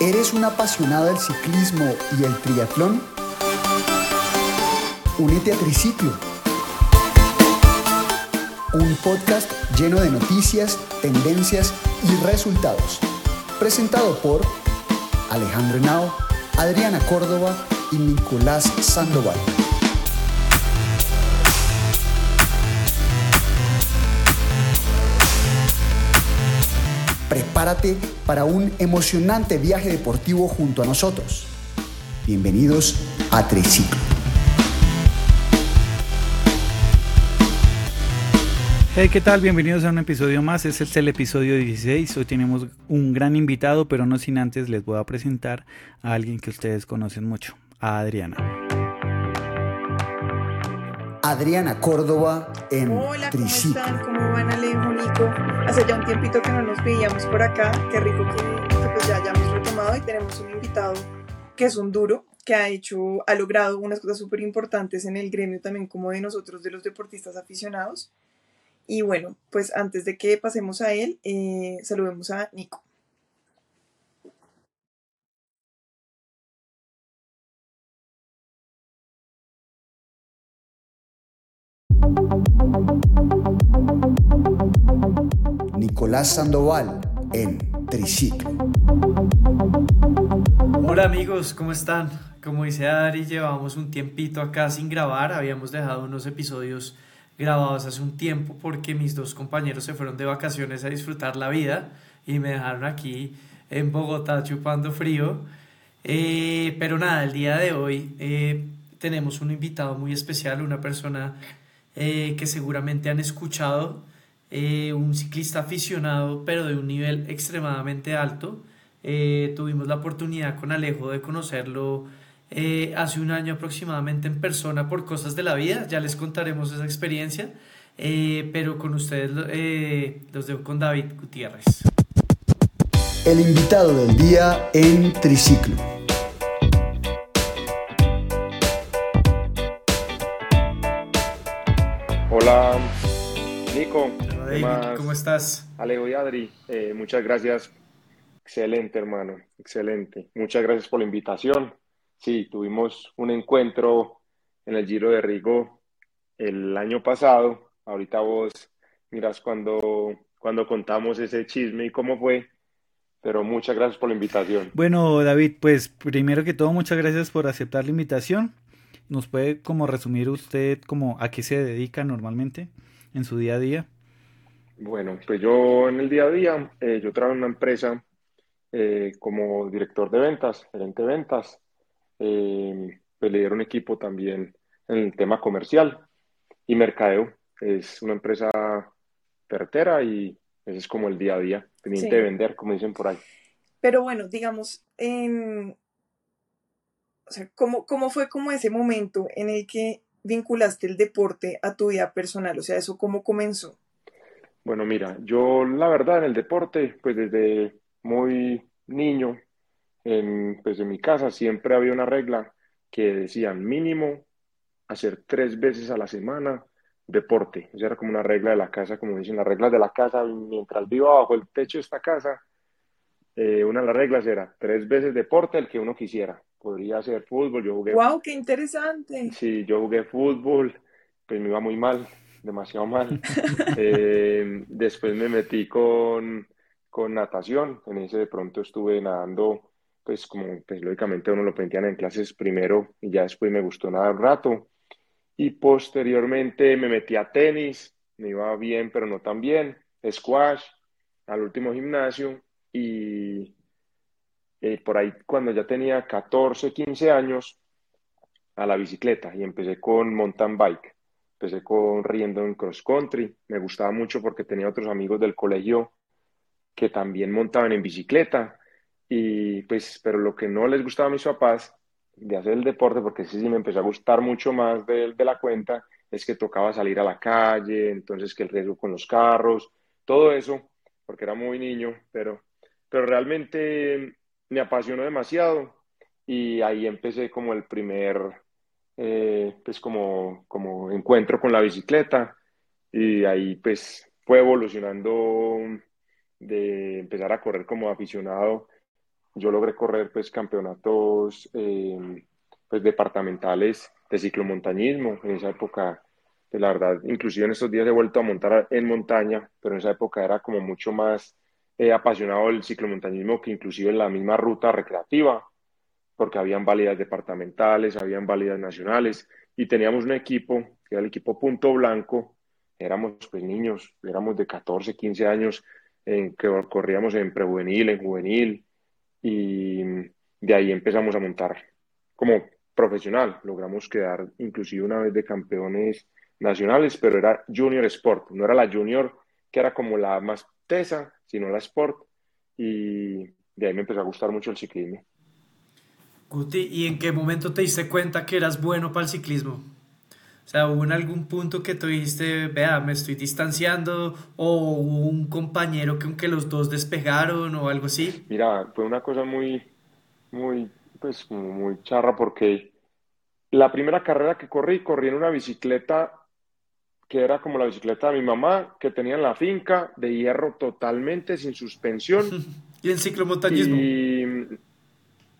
¿Eres un apasionado del ciclismo y el triatlón? Únete a Triciclo, un podcast lleno de noticias, tendencias y resultados. Presentado por Alejandro Henao, Adriana Córdoba y Nicolás Sandoval. Prepárate para un emocionante viaje deportivo junto a nosotros. Bienvenidos a Triciclo. Hey, ¿qué tal? Bienvenidos a un episodio más. Este es el episodio 16. Hoy tenemos un gran invitado, pero no sin antes les voy a presentar a alguien que ustedes conocen mucho, a Adriana. Adriana Córdoba en Hola, ¿cómo Triciclo. están? ¿Cómo van Alejo, Nico? Hace ya un tiempito que no nos veíamos por acá. Qué rico que, que pues ya hayamos retomado y tenemos un invitado que es un duro, que ha hecho, ha logrado unas cosas súper importantes en el gremio también como de nosotros, de los deportistas aficionados. Y bueno, pues antes de que pasemos a él, eh, saludemos a Nico. Nicolás Sandoval en Triciclo. Hola amigos, ¿cómo están? Como dice Adri, llevamos un tiempito acá sin grabar, habíamos dejado unos episodios grabados hace un tiempo porque mis dos compañeros se fueron de vacaciones a disfrutar la vida y me dejaron aquí en Bogotá chupando frío. Eh, pero nada, el día de hoy eh, tenemos un invitado muy especial, una persona eh, que seguramente han escuchado, eh, un ciclista aficionado, pero de un nivel extremadamente alto. Eh, tuvimos la oportunidad con Alejo de conocerlo hace un año aproximadamente en persona por cosas de la vida. Ya les contaremos esa experiencia. Pero con ustedes lo- los dejo con David Gutiérrez. El invitado del día en Triciclo. Hola, Nico. Hola, ¿Qué David, más? ¿cómo estás? Alejo y Adri, eh, muchas gracias. Excelente, hermano, excelente. Muchas gracias por la invitación. Sí, tuvimos un encuentro en el Giro de Rigo el año pasado. Ahorita vos miras cuando, cuando contamos ese chisme y cómo fue, pero muchas gracias por la invitación. Bueno, David, pues primero que todo, muchas gracias por aceptar la invitación. ¿Nos puede como resumir usted como a qué se dedica normalmente en su día a día? Bueno, pues yo en el día a día, eh, yo trabajo en una empresa eh, como director de ventas, gerente de ventas. Eh, pues lidero un equipo también en el tema comercial y mercadeo. Es una empresa pertera y ese es como el día a día, pendiente Sí. de vender, como dicen por ahí. Pero bueno, digamos, en, o sea, ¿cómo, cómo fue como ese momento en el que vinculaste el deporte a tu vida personal? O sea, ¿eso cómo comenzó? Bueno, mira, yo la verdad en el deporte, pues desde muy niño, en, pues mi casa siempre había una regla que decían mínimo hacer tres veces a la semana deporte. Esa era como una regla de la casa, como dicen las reglas de la casa, mientras viva bajo el techo de esta casa, eh, una de las reglas era tres veces deporte el que uno quisiera. Podría ser fútbol, yo jugué ¡Wow! ¡Qué interesante! Sí, yo jugué fútbol, pues me iba muy mal, demasiado mal. Eh, después me metí con, con natación, en ese de pronto estuve nadando, pues como pues lógicamente uno lo aprendían en clases primero y ya después me gustó nadar un rato. Y posteriormente me metí a tenis, me iba bien pero no tan bien, squash, al último gimnasio y eh, por ahí cuando ya tenía 14, 15 años a la bicicleta y empecé con mountain bike. Empecé corriendo en cross country. Me gustaba mucho porque tenía otros amigos del colegio que también montaban en bicicleta. Y pues, pero lo que no les gustaba a mis papás de hacer el deporte, porque sí, sí me empezó a gustar mucho más de, de la cuenta, es que tocaba salir a la calle, entonces que el riesgo con los carros, todo eso, porque era muy niño, pero, pero realmente me apasionó demasiado y ahí empecé como el primer, eh, pues como, como encuentro con la bicicleta y ahí pues fue evolucionando de empezar a correr como aficionado yo logré correr pues campeonatos eh, pues departamentales de ciclomontañismo. En esa época, pues, la verdad, inclusive en estos días he vuelto a montar en montaña, pero en esa época era como mucho más eh, apasionado del ciclomontañismo que inclusive en la misma ruta recreativa, porque habían válidas departamentales, habían válidas nacionales, y teníamos un equipo, que era el equipo Punto Blanco, éramos pues niños, éramos de 14, 15 años, en que corríamos en prejuvenil, en juvenil, y de ahí empezamos a montar como profesional. Logramos quedar inclusive una vez de campeones nacionales, pero era Junior Sport, no era la Junior que era como la más tesa, sino la Sport, y de ahí me empezó a gustar mucho el ciclismo. Guti, ¿y en qué momento te diste cuenta que eras bueno para el ciclismo? O sea, ¿hubo en algún punto que tú dijiste, vea, me estoy distanciando? ¿O hubo un compañero que aunque los dos despegaron o algo así? Mira, fue una cosa muy, muy, pues muy charra porque la primera carrera que corrí, corrí en una bicicleta que era como la bicicleta de mi mamá, que tenía en la finca, de hierro totalmente, sin suspensión. ¿Y el ciclomontañismo? Y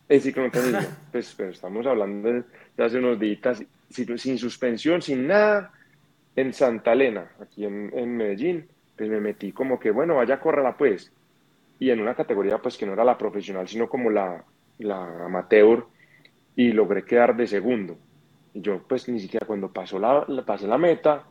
el ciclomontañismo, pues, pero estamos hablando de, hace unos días, sin suspensión, sin nada, en Santa Elena, aquí en, Medellín, pues me metí como que, bueno, vaya, córrala pues. Y en una categoría pues que no era la profesional, sino como la, la amateur, y logré quedar de segundo. Y yo pues ni siquiera cuando pasó la, pasé la meta,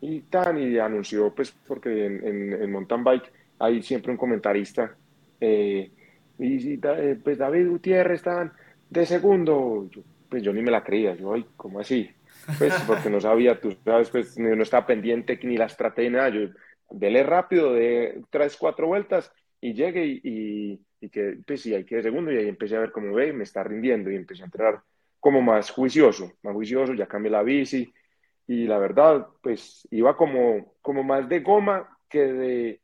y tan, y anunció pues porque en, en, mountain bike hay siempre un comentarista, eh, y eh, pues David Gutiérrez están de segundo, pues yo ni me la creía, yo, ay, ¿cómo así? Pues porque no sabía, tú sabes, pues no estaba pendiente ni la estrategia, nada, yo dele rápido, de tres, cuatro vueltas y llegue y, y, que, pues sí, hay que de segundo y ahí empecé a ver cómo ve, me está rindiendo y empecé a entrar como más juicioso, más juicioso, ya cambié la bici y la verdad, pues iba como, como más de goma que de,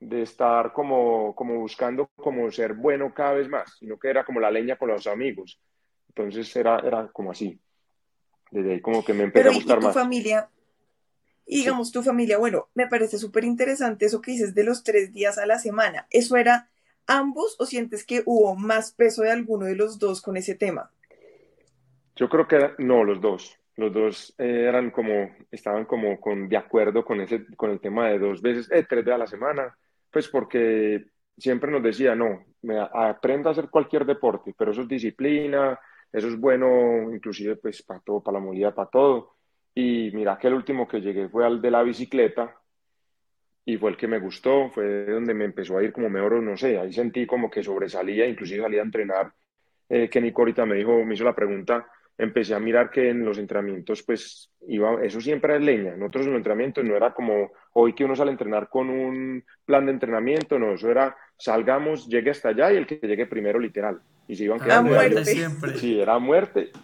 de estar como, como buscando como ser bueno cada vez más, sino que era como la leña con los amigos. Entonces era, era como así. Desde ahí como que me empezó a gustar y tu familia, y digamos tu familia, bueno, me parece súper interesante eso que dices de los tres días a la semana. ¿Eso era ambos o sientes que hubo más peso de alguno de los dos con ese tema? Yo creo que no, los dos. Los dos eh, eran como, estaban como con, de acuerdo con, ese, con el tema de dos veces, eh, tres días a la semana, pues porque siempre nos decía, no, me, aprenda a hacer cualquier deporte, pero eso es disciplina, eso es bueno, inclusive pues para todo, para la movilidad, para todo. Y mira que el último que llegué fue al de la bicicleta y fue el que me gustó, fue donde me empezó a ir como mejor, no sé, ahí sentí como que sobresalía, inclusive salía a entrenar. Eh, que Nico ahorita me dijo, me hizo la pregunta, empecé a mirar que en los entrenamientos, pues iba, eso siempre es leña. Nosotros en los entrenamientos no era como hoy que uno sale a entrenar con un plan de entrenamiento, no, eso era salgamos, llegue hasta allá y el que llegue primero, literal. Y se iban ah, quedando. muerte. Siempre. Sí, era muerte.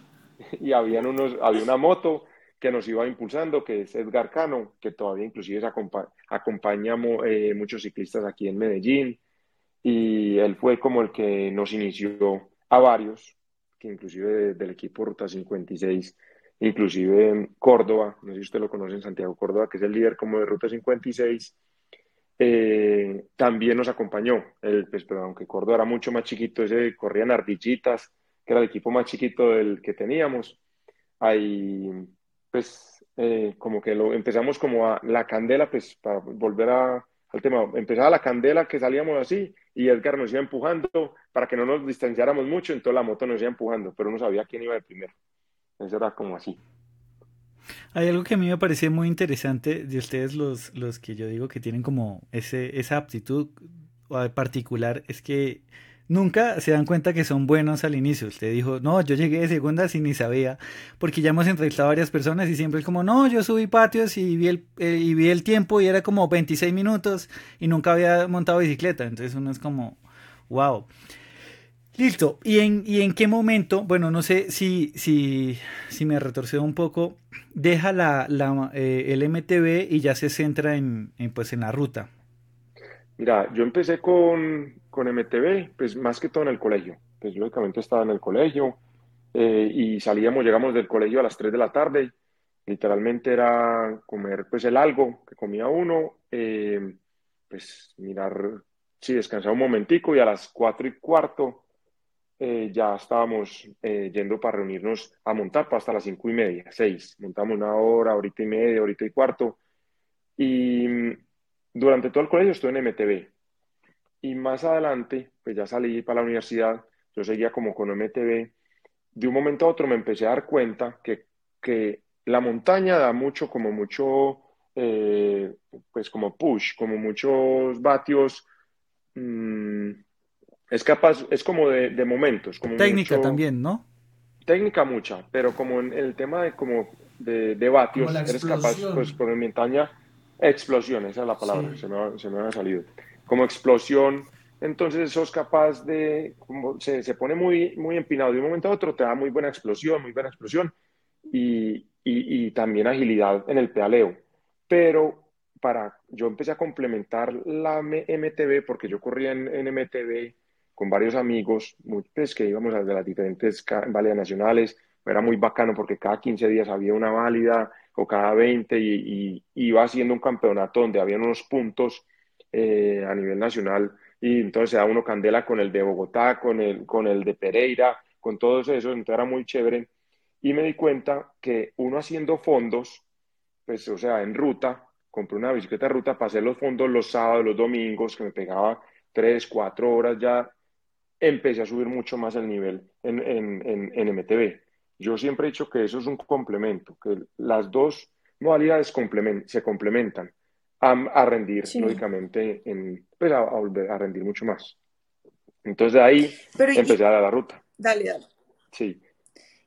Y habían unos, había una moto que nos iba impulsando, que es Edgar Cano, que todavía inclusive acompañamos eh, muchos ciclistas aquí en Medellín. Y él fue como el que nos inició a varios que inclusive del equipo Ruta 56, inclusive Córdoba, no sé si usted lo conoce en Santiago Córdoba, que es el líder como de Ruta 56, eh, también nos acompañó. El, pues, pero aunque Córdoba era mucho más chiquito, ese corrían ardillitas, que era el equipo más chiquito del que teníamos. Ahí, pues, eh, como que lo empezamos como a la candela, pues, para volver a, al tema, empezaba la candela que salíamos así y Edgar nos iba empujando para que no nos distanciáramos mucho, entonces la moto nos iba empujando, pero no sabía quién iba de primero. Eso era como así. Hay algo que a mí me parece muy interesante de ustedes los, los que yo digo que tienen como ese, esa aptitud particular, es que nunca se dan cuenta que son buenos al inicio. Usted dijo, no, yo llegué de segunda sin ni sabía, porque ya hemos entrevistado a varias personas y siempre es como, no, yo subí patios y vi el, eh, y vi el tiempo y era como 26 minutos y nunca había montado bicicleta. Entonces uno es como, wow. Listo. ¿Y en, y en qué momento, bueno, no sé si, si, si me retorceo un poco, deja la, la eh, el MTV y ya se centra en, en, pues, en la ruta? Mira, yo empecé con, con MTV, pues más que todo en el colegio. Pues lógicamente estaba en el colegio eh, y salíamos, llegamos del colegio a las 3 de la tarde. Literalmente era comer pues el algo que comía uno, eh, pues mirar, sí, descansar un momentico y a las 4 y cuarto eh, ya estábamos eh, yendo para reunirnos a montar para hasta las cinco y media, seis. Montamos una hora, horita y media, horita y cuarto. Y mm, durante todo el colegio estuve en MTV. Y más adelante, pues ya salí para la universidad, yo seguía como con MTV. De un momento a otro me empecé a dar cuenta que, que la montaña da mucho, como mucho, eh, pues como push, como muchos vatios. Mmm, es capaz, es como de, de momentos. Como Técnica mucho, también, ¿no? Técnica mucha, pero como en el tema de como de, de vatios, eres capaz, pues por mi montaña, explosión, esa es la palabra, sí. se, me, se me ha salido. Como explosión, entonces sos capaz de, como se, se, pone muy, muy empinado de un momento a otro, te da muy buena explosión, muy buena explosión y, y, también agilidad en el pedaleo. Pero para, yo empecé a complementar la MTB porque yo corría en, en con varios amigos, pues, que íbamos a las diferentes válidas nacionales. Era muy bacano porque cada 15 días había una válida o cada 20 y, y iba haciendo un campeonato donde había unos puntos eh, a nivel nacional y entonces se da uno candela con el de Bogotá, con el, con el de Pereira, con todos esos, entonces era muy chévere. Y me di cuenta que uno haciendo fondos, pues o sea, en ruta, compré una bicicleta de ruta hacer los fondos los sábados, los domingos, que me pegaba 3, 4 horas ya empecé a subir mucho más el nivel en, en, en, en, MTV. Yo siempre he dicho que eso es un complemento, que las dos modalidades complement se complementan a, a rendir, sí. lógicamente, en, pues a, a, volver a rendir mucho más. Entonces de ahí Pero, empecé y, a dar la ruta. Dale, dale. Sí.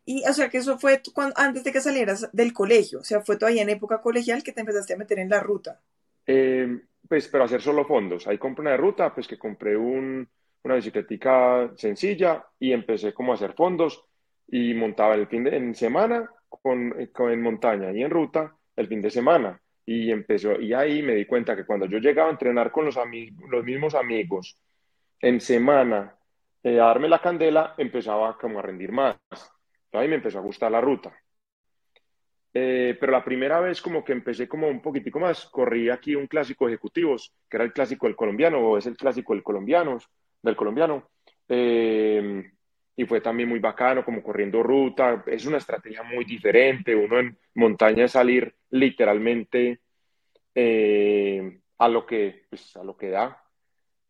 Y, o sea, que eso fue cuando, antes de que salieras del colegio, o sea, fue todavía en época colegial que te empezaste a meter en la ruta. Eh, pues, pero hacer solo fondos. Ahí compré una ruta, pues que compré un, una bicicletica sencilla y empecé como a hacer fondos y montaba el fin de en semana con, con, en montaña y en ruta el fin de semana y empezó y ahí me di cuenta que cuando yo llegaba a entrenar con los, los mismos amigos en semana eh, a darme la candela empezaba como a rendir más ahí me empezó a gustar la ruta eh, pero la primera vez como que empecé como un poquitico más corrí aquí un clásico ejecutivos que era el clásico del colombiano o es el clásico del colombiano del colombiano. Eh, y fue también muy bacano, como corriendo ruta. Es una estrategia muy diferente. Uno en montaña es salir literalmente eh, a, lo que, pues, a lo que da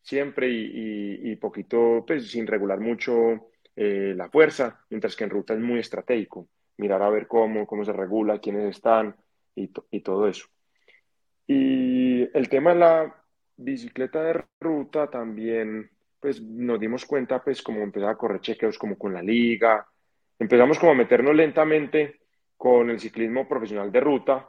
siempre y, y, y poquito, pues sin regular mucho eh, la fuerza, mientras que en ruta es muy estratégico. Mirar a ver cómo, cómo se regula, quiénes están y, y todo eso. Y el tema de la bicicleta de ruta también pues nos dimos cuenta, pues como empezar a correr chequeos como con la liga, empezamos como a meternos lentamente con el ciclismo profesional de ruta,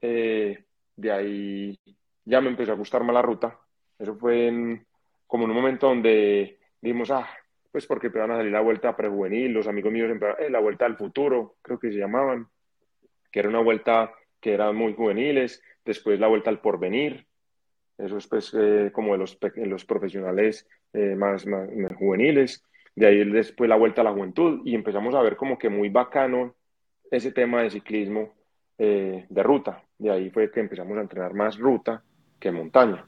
eh, de ahí ya me empezó a gustar más la ruta, eso fue en, como en un momento donde dijimos, ah, pues porque empezaron a salir la vuelta prejuvenil, los amigos míos empezaron, eh, la vuelta al futuro, creo que se llamaban, que era una vuelta que era muy juveniles, después la vuelta al porvenir, eso es pues eh, como de los, los profesionales eh, más, más, más, juveniles, de ahí después la vuelta a la juventud y empezamos a ver como que muy bacano ese tema de ciclismo eh, de ruta, de ahí fue que empezamos a entrenar más ruta que montaña.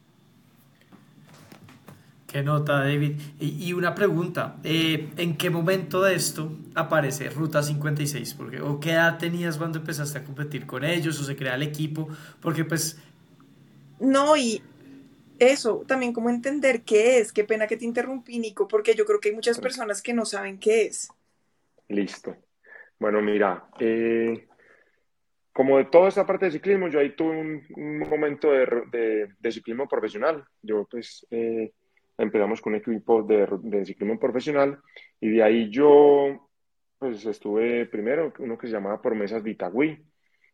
Qué nota, David. Y, y una pregunta, eh, ¿en qué momento de esto aparece Ruta 56? Porque, ¿O qué edad tenías cuando empezaste a competir con ellos o se crea el equipo? Porque pues... No, y eso, también como entender qué es. Qué pena que te interrumpí, Nico, porque yo creo que hay muchas personas que no saben qué es. Listo. Bueno, mira, eh, como de toda esta parte de ciclismo, yo ahí tuve un, un momento de, de, de, ciclismo profesional. Yo pues eh, empezamos con un equipo de, de, ciclismo profesional y de ahí yo pues estuve primero uno que se llamaba Promesas de Itagüí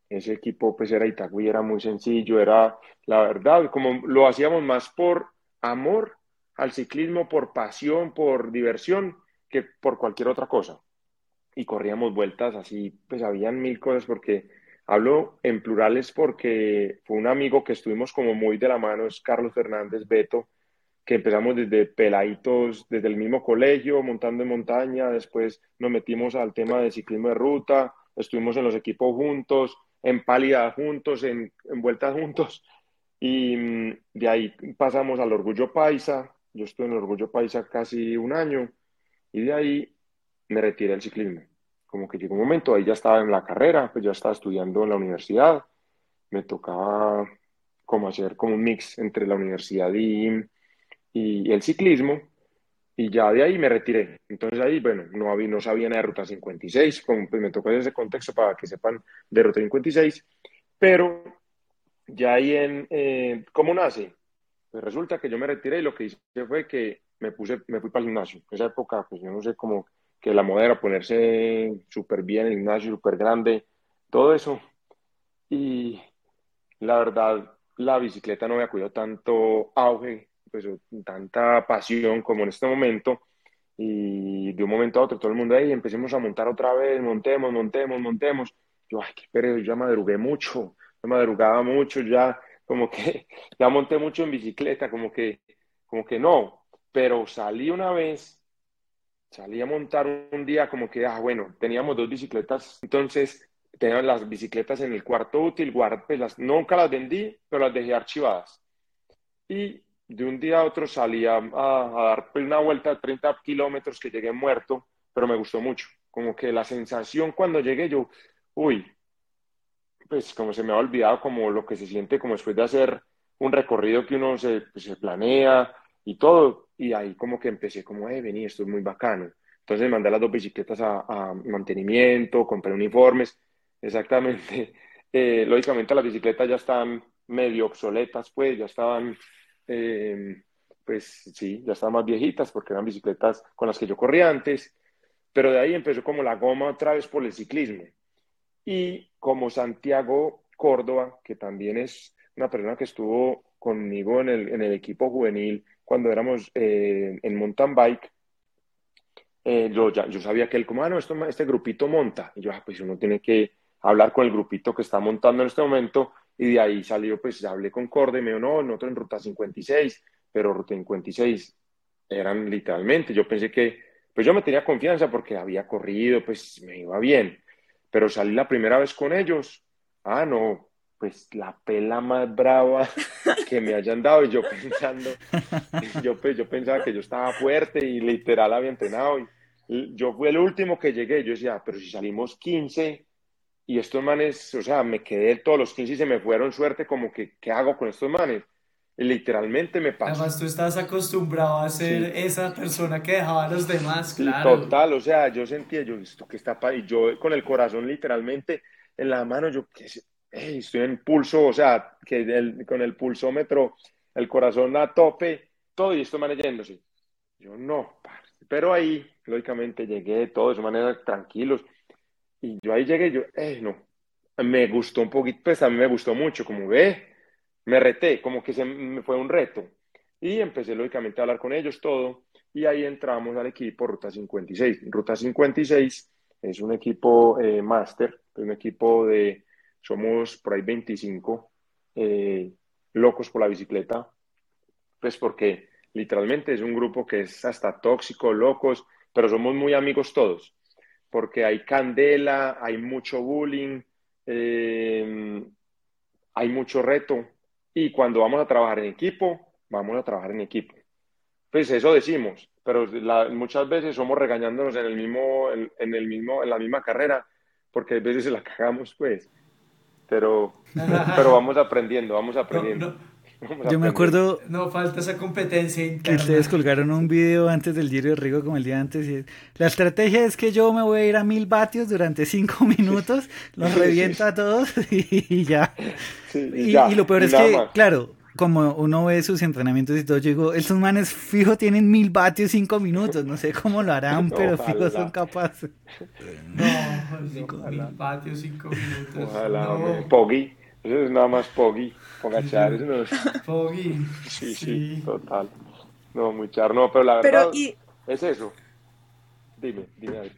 ese equipo pues era Itagüí, era muy sencillo, era la verdad, como lo hacíamos más por amor al ciclismo, por pasión, por diversión, que por cualquier otra cosa. Y corríamos vueltas así, pues habían mil cosas porque hablo en plurales porque fue un amigo que estuvimos como muy de la mano, es Carlos Fernández Beto, que empezamos desde peladitos, desde el mismo colegio, montando en montaña, después nos metimos al tema de ciclismo de ruta, estuvimos en los equipos juntos, en pálida juntos, en, en vueltas juntos. Y mm, de ahí pasamos al Orgullo Paisa. Yo estuve en el Orgullo Paisa casi un año. Y de ahí me retiré del ciclismo. Como que llegó un momento, ahí ya estaba en la carrera, pues ya estaba estudiando en la universidad, me tocaba como hacer como un mix entre la universidad y, y el ciclismo, y ya de ahí me retiré. Entonces ahí, bueno, no, había, no sabía nada de Ruta 56, como, pues me tocó ese contexto para que sepan de Ruta 56, pero ya ahí en, eh, ¿cómo nace? Pues resulta que yo me retiré y lo que hice fue que me puse, me fui para el gimnasio. En esa época, pues yo no sé cómo que la moda era ponerse súper bien en el gimnasio, súper grande, todo eso. Y la verdad, la bicicleta no me cuidado tanto auge, pues tanta pasión como en este momento. Y de un momento a otro todo el mundo, ahí empecemos a montar otra vez, montemos, montemos, montemos. Yo, ay, qué pereza, yo ya madrugué mucho, yo madrugaba mucho, ya como que ya monté mucho en bicicleta, como que, como que no, pero salí una vez, salí a montar un día como que, ah, bueno, teníamos dos bicicletas, entonces tenían las bicicletas en el cuarto útil, guard, pues las, nunca las vendí, pero las dejé archivadas. Y de un día a otro salí a, dar pues, una vuelta de 30 kilómetros que llegué muerto, pero me gustó mucho. Como que la sensación cuando llegué yo, uy, pues como se me ha olvidado como lo que se siente como después de hacer un recorrido que uno se, pues, planea y todo. Y ahí como que empecé como, eh, vení, esto es muy bacano. Entonces mandé las dos bicicletas a, a mantenimiento, compré uniformes Exactamente. Eh, lógicamente las bicicletas ya están medio obsoletas, pues ya estaban, eh, pues sí, ya estaban más viejitas porque eran bicicletas con las que yo corría antes, pero de ahí empezó como la goma otra vez por el ciclismo. Y como Santiago Córdoba, que también es una persona que estuvo conmigo en el, en el equipo juvenil cuando éramos eh, en mountain bike, yo, ya, yo sabía que él como, ah, no, esto, este grupito monta. Y yo, ah, pues uno tiene que hablar con el grupito que está montando en este momento y de ahí salió, pues hablé con Corde me dijo, no, nosotros en Ruta 56, pero Ruta 56 eran literalmente, yo pensé que, pues yo me tenía confianza porque había corrido, pues me iba bien, pero salí la primera vez con ellos, ah, no, pues la pela más brava que me hayan dado y yo pensando, yo, pues, yo pensaba que yo estaba fuerte y literal había entrenado y yo fui el último que llegué, yo decía, pero si salimos 15 y estos manes, o sea, me quedé todos los 15 y se me fueron suerte, como que, ¿qué hago con estos manes? Y literalmente me pasó. Además, tú estás acostumbrado a ser esa persona que dejaba a los demás, claro. Total, o sea, yo sentía, yo, esto que está, y yo con el corazón literalmente en la mano, yo, que estoy en pulso, o sea, que con el pulsómetro, el corazón a tope, todo, y esto manejéndose. Yo, no, pero ahí, lógicamente, llegué, todos de manera tranquilos y yo ahí llegué, yo, eh, no, me gustó un poquito, pues a mí me gustó mucho, como ve, me reté, como que se me fue un reto. Y empecé lógicamente a hablar con ellos todo, y ahí entramos al equipo Ruta 56. Ruta 56 es un equipo eh, máster, un equipo de, somos por ahí 25 eh, locos por la bicicleta, pues porque literalmente es un grupo que es hasta tóxico, locos, pero somos muy amigos todos porque hay candela, hay mucho bullying, eh, hay mucho reto. Y cuando vamos a trabajar en equipo, vamos a trabajar en equipo. Pues eso decimos, pero muchas veces somos regañándonos en el mismo, en, el mismo, en la misma carrera, porque a veces la cagamos, pues. Pero, pero vamos aprendiendo, vamos aprendiendo. Yo me acuerdo. No falta esa competencia Que ustedes colgaron un video antes del Giro de Rigo como el día antes. Y la estrategia es que yo me voy a ir a mil vatios durante cinco minutos, los reviento a todos y, ya. y, lo peor es que, claro, como uno ve sus entrenamientos y todo, yo digo, estos manes fijo tienen mil vatios cinco minutos. No sé cómo lo harán, pero fijo son capaces. No, mil vatios cinco minutos. Ojalá, no. Poggy. Eso es nada más Poggy. Pogachar, eso no es. Poggy. Sí, sí, total. No, muy char, no, pero la verdad es eso. Dime, dime.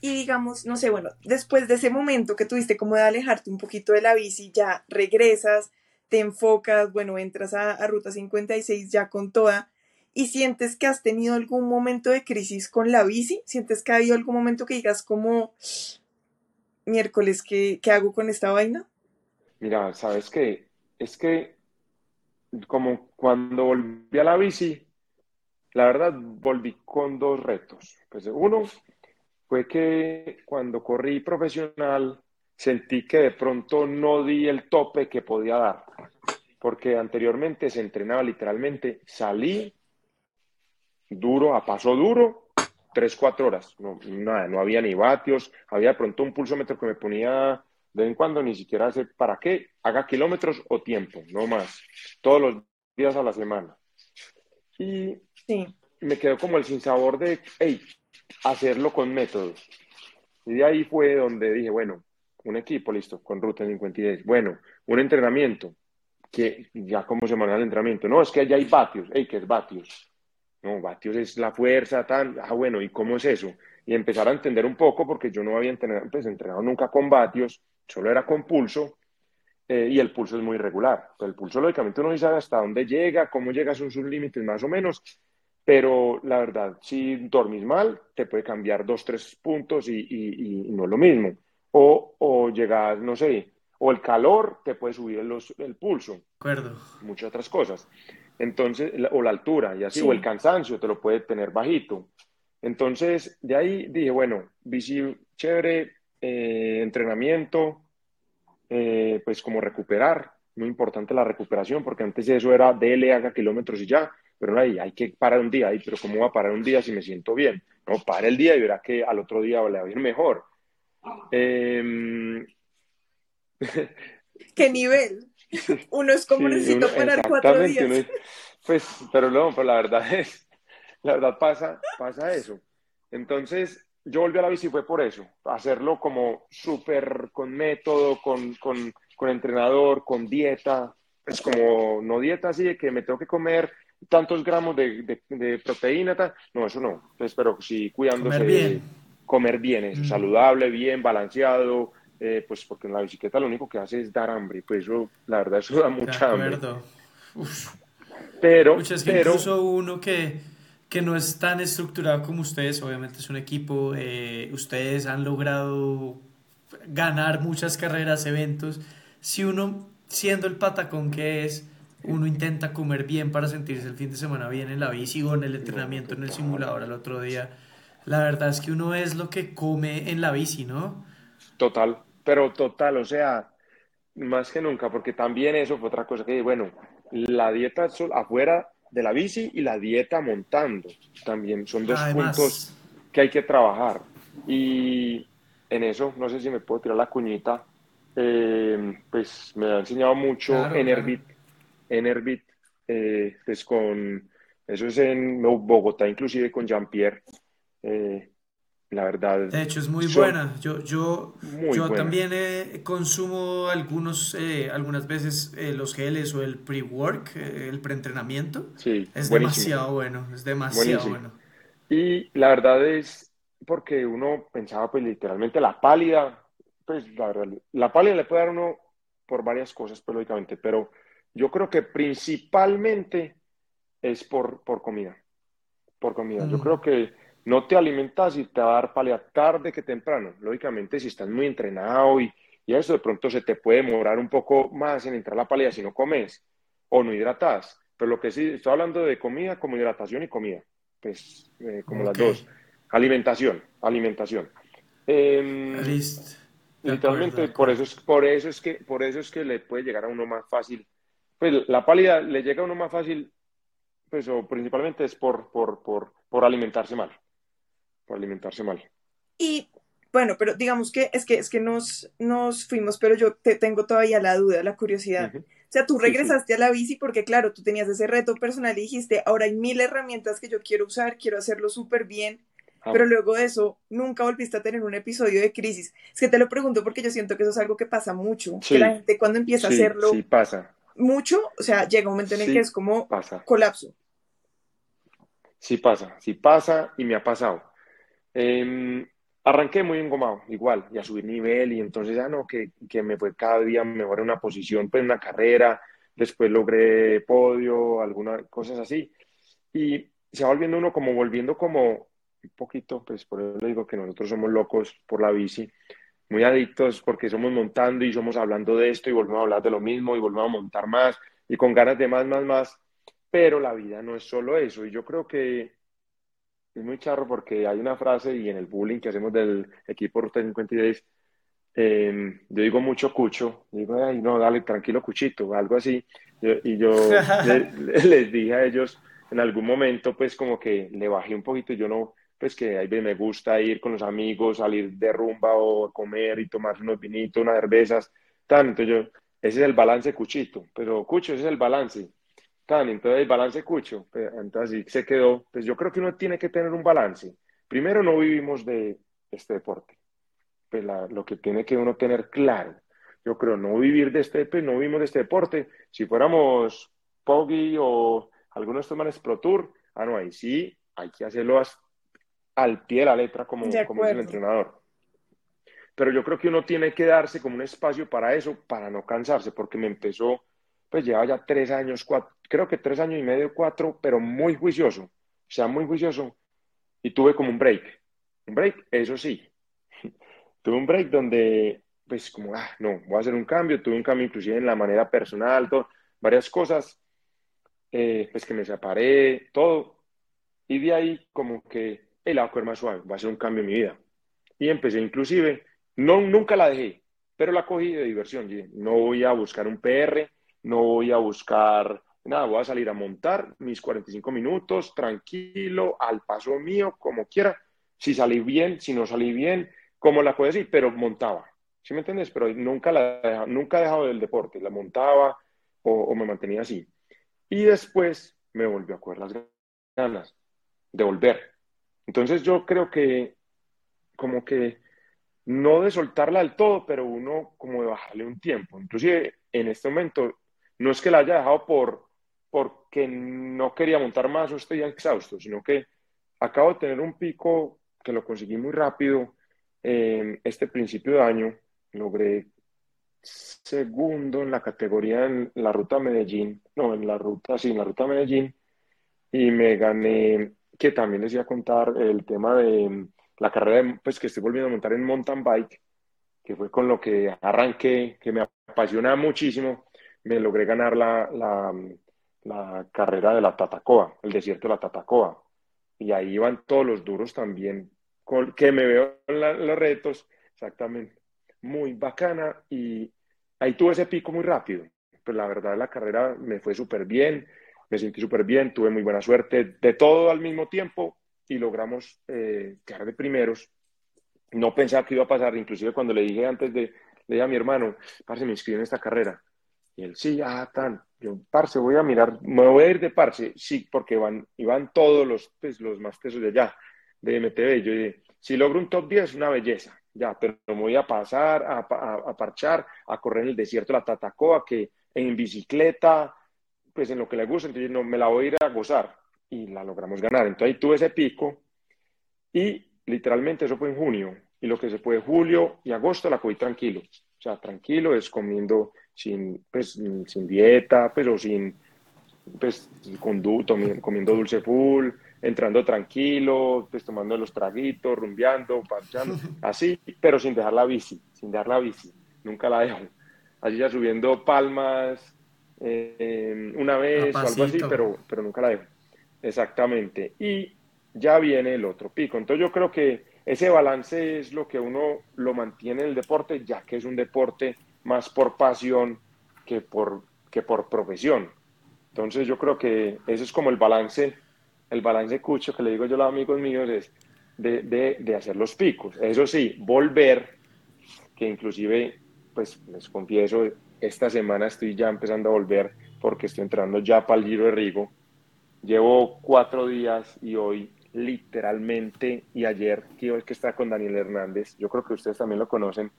Y digamos, no sé, bueno, después de ese momento que tuviste como de alejarte un poquito de la bici, ya regresas, te enfocas, bueno, entras a, a Ruta 56 ya con toda y sientes que has tenido algún momento de crisis con la bici, sientes que ha habido algún momento que digas como miércoles, ¿qué, qué hago con esta vaina? Mira, ¿sabes qué? Es que como cuando volví a la bici, la verdad volví con dos retos. Pues uno fue que cuando corrí profesional sentí que de pronto no di el tope que podía dar, porque anteriormente se entrenaba literalmente, salí duro, a paso duro, 3, 4 horas, no, nada, no había ni vatios, había de pronto un pulsómetro que me ponía de vez en cuando, ni siquiera sé para qué, haga kilómetros o tiempo, no más, todos los días a la semana. Y me quedó como el sinsabor de, hey, hacerlo con métodos. Y de ahí fue donde dije, bueno, un equipo, listo, con Ruta 56. Bueno, un entrenamiento, que ya cómo se maneja el entrenamiento. No, es que allá hay vatios. Hey, ¿qué es vatios? No, vatios es la fuerza, tan. Ah, bueno, ¿y cómo es eso? Y empezar a entender un poco, porque yo no había entrenado, pues, entrenado nunca con vatios, solo era con pulso, eh, y el pulso es muy irregular. el pulso, lógicamente, uno no sabe hasta dónde llega, cómo llega, son sus límites más o menos, pero la verdad, si dormís mal, te puede cambiar dos, tres puntos y, no es lo mismo. O, o llegas, no sé, o el calor te puede subir el pulso. Acuerdo. Muchas otras cosas. Entonces, o la altura, y así, o el cansancio te lo puede tener bajito. Entonces, de ahí dije, bueno, bici chévere, eh, entrenamiento, eh, pues como recuperar, muy importante la recuperación, porque antes eso era DL, haga kilómetros y ya pero ahí hay que parar un día, ahí, pero ¿cómo va a parar un día si me siento bien? No, para el día y verá que al otro día le va a ir mejor. Em, ¿Qué nivel? Uno es como necesito parar cuatro días. pues, pero no, pues la verdad es, la verdad pasa, pasa eso. Entonces, yo volví a la bici fue por eso, hacerlo como súper con método, con, con, con entrenador, con dieta, es como no dieta así de que me tengo que comer tantos gramos de, de, proteína, no, eso no. Entonces, pero sí cuidándose. Comer bien. Comer bien, eso, mm. saludable, bien, balanceado, eh, pues porque en la bicicleta lo único que hace es dar hambre, pues eso, la verdad, eso da mucha hambre. Pero, es que incluso uno que, que no es tan estructurado como ustedes, obviamente es un equipo, eh, ustedes han logrado ganar muchas carreras, eventos, si uno, siendo el patacón que es, uno intenta comer bien para sentirse el fin de semana bien en la bici o en el entrenamiento en el simulador al otro día. La verdad es que uno es lo que come en la bici, ¿no? Total, pero total, o sea, más que nunca, porque también eso fue otra cosa que, bueno, la dieta afuera de la bici y la dieta montando también son dos puntos que hay que trabajar. Y en eso, no sé si me puedo tirar la cuñita, eh, pues me ha enseñado mucho en Enerbit, eh, pues con, eso es en Bogotá, inclusive con Jean-Pierre. Eh, la verdad. De hecho, es muy buena. Yo, yo, yo también eh, consumo algunos, algunas veces los geles o el pre-work, el preentrenamiento. Sí, es demasiado bueno, es demasiado bueno. Y la verdad es porque uno pensaba, pues literalmente la pálida, pues la verdad, la pálida le puede dar uno por varias cosas, pues lógicamente, pero yo creo que principalmente es por, por comida. Por comida. Yo mm. creo que no te alimentas y te va a dar palea tarde que temprano. Lógicamente, si estás muy entrenado y, y eso de pronto se te puede demorar un poco más en entrar la palea si no comes o no hidratas. Pero lo que sí, estoy hablando de comida como hidratación y comida. Pues eh, como las dos. Alimentación, alimentación. Eh, literalmente, por eso, es, por, eso es que, por eso es que le puede llegar a uno más fácil pues la pálida le llega a uno más fácil, pues o principalmente es por, por, por, por alimentarse mal, por alimentarse mal. Y bueno, pero digamos que es que, es que nos, nos fuimos, pero yo te tengo todavía la duda, la curiosidad. O sea, tú regresaste a la bici porque, claro, tú tenías ese reto personal y dijiste, ahora hay mil herramientas que yo quiero usar, quiero hacerlo súper bien, ah. pero luego de eso nunca volviste a tener un episodio de crisis. Es que te lo pregunto porque yo siento que eso es algo que pasa mucho, que la gente cuando empieza a hacerlo... Sí, pasa mucho, o sea, llega un momento en el que es como colapso. Sí pasa, sí pasa y me ha pasado. Em, arranqué muy engomado, igual, y a subir nivel, y entonces ya no, que, que me fue cada día mejor en una posición, pues en una carrera, después logré podio, algunas cosas así, y se va volviendo uno como volviendo como un poquito, pues por eso le digo que nosotros somos locos por la bici, muy adictos porque somos montando y somos hablando de esto y volvemos a hablar de lo mismo y volvemos a montar más y con ganas de más, más, más. pero la vida no es solo eso. Y yo creo que es muy charro porque hay una frase y en el bullying que hacemos del equipo Ruta 56, eh, yo digo mucho cucho, digo, ay, no, dale, tranquilo, cuchito, algo así. y yo les dije a ellos en algún momento, pues como que le bajé un poquito, yo no, pues que ahí me gusta ir con los amigos, salir de rumba o comer y tomar unos vinitos, unas cervezas, tanto yo, ese es el balance cuchito, pero cucho, ese es el balance, tan, entonces el balance cucho, pues, entonces así se quedó, pues yo creo que uno tiene que tener un balance. Primero no vivimos de este deporte, pues lo que tiene que uno tener claro, yo creo, no vivir de este, pues no vivimos de este deporte, si fuéramos Poggy o algunos de estos manes Pro Tour, ah no, ahí sí, hay que hacerlo al pie de la letra como, como es el entrenador. Pero yo creo que uno tiene que darse como un espacio para eso, para no cansarse, porque me empezó, pues lleva ya tres años, cuatro, creo que tres años y medio, cuatro, pero muy juicioso, o sea, muy juicioso. Y tuve como un break, un break, eso sí. tuve un break donde, pues como, ah, no, voy a hacer un cambio, tuve un cambio inclusive en la manera personal, todo, varias cosas, eh, pues que me separé, todo. Y de ahí como que el agua más suave, va a ser un cambio en mi vida. Y empecé inclusive, no, nunca la dejé, pero la cogí de diversión. No voy a buscar un PR, no voy a buscar nada, voy a salir a montar mis 45 minutos, tranquilo, al paso mío, como quiera. Si salí bien, si no salí bien, como la puedo decir, pero montaba. ¿Sí me entiendes? Pero nunca, la, nunca he dejado del deporte, la montaba o, o me mantenía así. Y después me volvió a coger las ganas de volver. Entonces yo creo que como que no de soltarla del todo, pero uno como de bajarle un tiempo. Inclusive en este momento no es que la haya dejado por porque no quería montar más o estoy exhausto, sino que acabo de tener un pico que lo conseguí muy rápido en este principio de año. Logré segundo en la categoría en la ruta Medellín, no, en la ruta, sí, en la ruta Medellín, y me gané que también les iba a contar el tema de la carrera pues, que estoy volviendo a montar en mountain bike, que fue con lo que arranqué, que me apasiona muchísimo. Me logré ganar la, la, la carrera de la Tatacoa, el desierto de la Tatacoa. Y ahí iban todos los duros también, con, que me veo en los retos, exactamente. Muy bacana y ahí tuve ese pico muy rápido. Pues la verdad la carrera me fue súper bien me sentí súper bien, tuve muy buena suerte, de todo al mismo tiempo y logramos eh, quedar de primeros. No pensaba que iba a pasar, inclusive cuando le dije antes de, le a mi hermano, parce, me inscribí en esta carrera. Y él, sí, ah, tan. Yo, parce, voy a mirar, me voy a ir de parce, sí, porque van, iban todos los, pues, los más tesos de allá, de MTV. Yo dije, si logro un top 10 es una belleza, ya, pero me voy a pasar, a, parchar, a correr en el desierto de la Tatacoa, que en bicicleta, pues en lo que le gusta, entonces no, me la voy a ir a gozar y la logramos ganar. Entonces ahí tuve ese pico y literalmente eso fue en junio y lo que se fue julio y agosto la cogí tranquilo. O sea, tranquilo es comiendo sin, pues, sin dieta, pero sin, pues, conducto, comiendo dulce full, entrando tranquilo, pues tomando los traguitos, rumbeando, parchando, así, pero sin dejar la bici, sin dejar la bici, nunca la dejo. Así ya subiendo palmas, eh, una vez o algo así, pero, pero nunca la dejo. Exactamente. Y ya viene el otro pico. Entonces yo creo que ese balance es lo que uno lo mantiene en el deporte, ya que es un deporte más por pasión que por, que por profesión. Entonces yo creo que ese es como el balance, el balance cucho que le digo yo a los amigos míos es de, de, de hacer los picos. Eso sí, volver, que inclusive, pues les confieso, esta semana estoy ya empezando a volver porque estoy entrando ya para el Giro de Rigo. Llevo cuatro días y hoy literalmente y ayer que hoy que está con Daniel Hernández, yo creo que ustedes también lo conocen.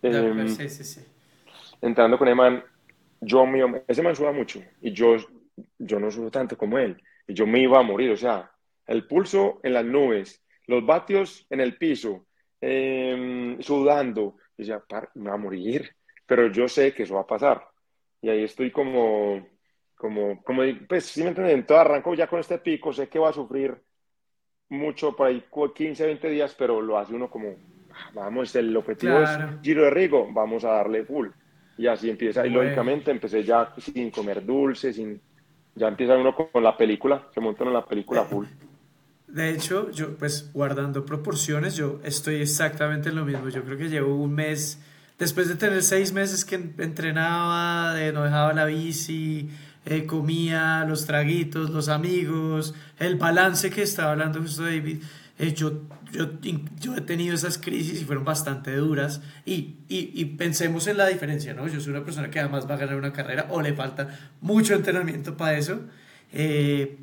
Em, sí, sí, sí. Entrando con Eman, yo me, ese man suda mucho y yo, yo no subo tanto como él y yo me iba a morir, o sea, el pulso en las nubes, los vatios en el piso, em, sudando, y ya, me va a morir pero yo sé que eso va a pasar. Y ahí estoy como, como, como pues si me entienden, todo arranco ya con este pico, sé que va a sufrir mucho por ahí 15, 20 días, pero lo hace uno como, ah, vamos, el objetivo es Giro de Rigo, vamos a darle full. Y así empieza. Y lógicamente empecé ya sin comer dulce, sin ya empieza uno con la película, se montan en la película full. De hecho, yo, pues guardando proporciones, yo estoy exactamente en lo mismo. Yo creo que llevo un mes, después de tener seis meses que entrenaba, de no dejaba la bici, eh, comía, los traguitos, los amigos, el balance que estaba hablando justo David. Eh, yo, yo, yo, he tenido esas crisis y fueron bastante duras. Y, y, y, pensemos en la diferencia, ¿no? Yo soy una persona que además va a ganar una carrera o le falta mucho entrenamiento para eso. Eh,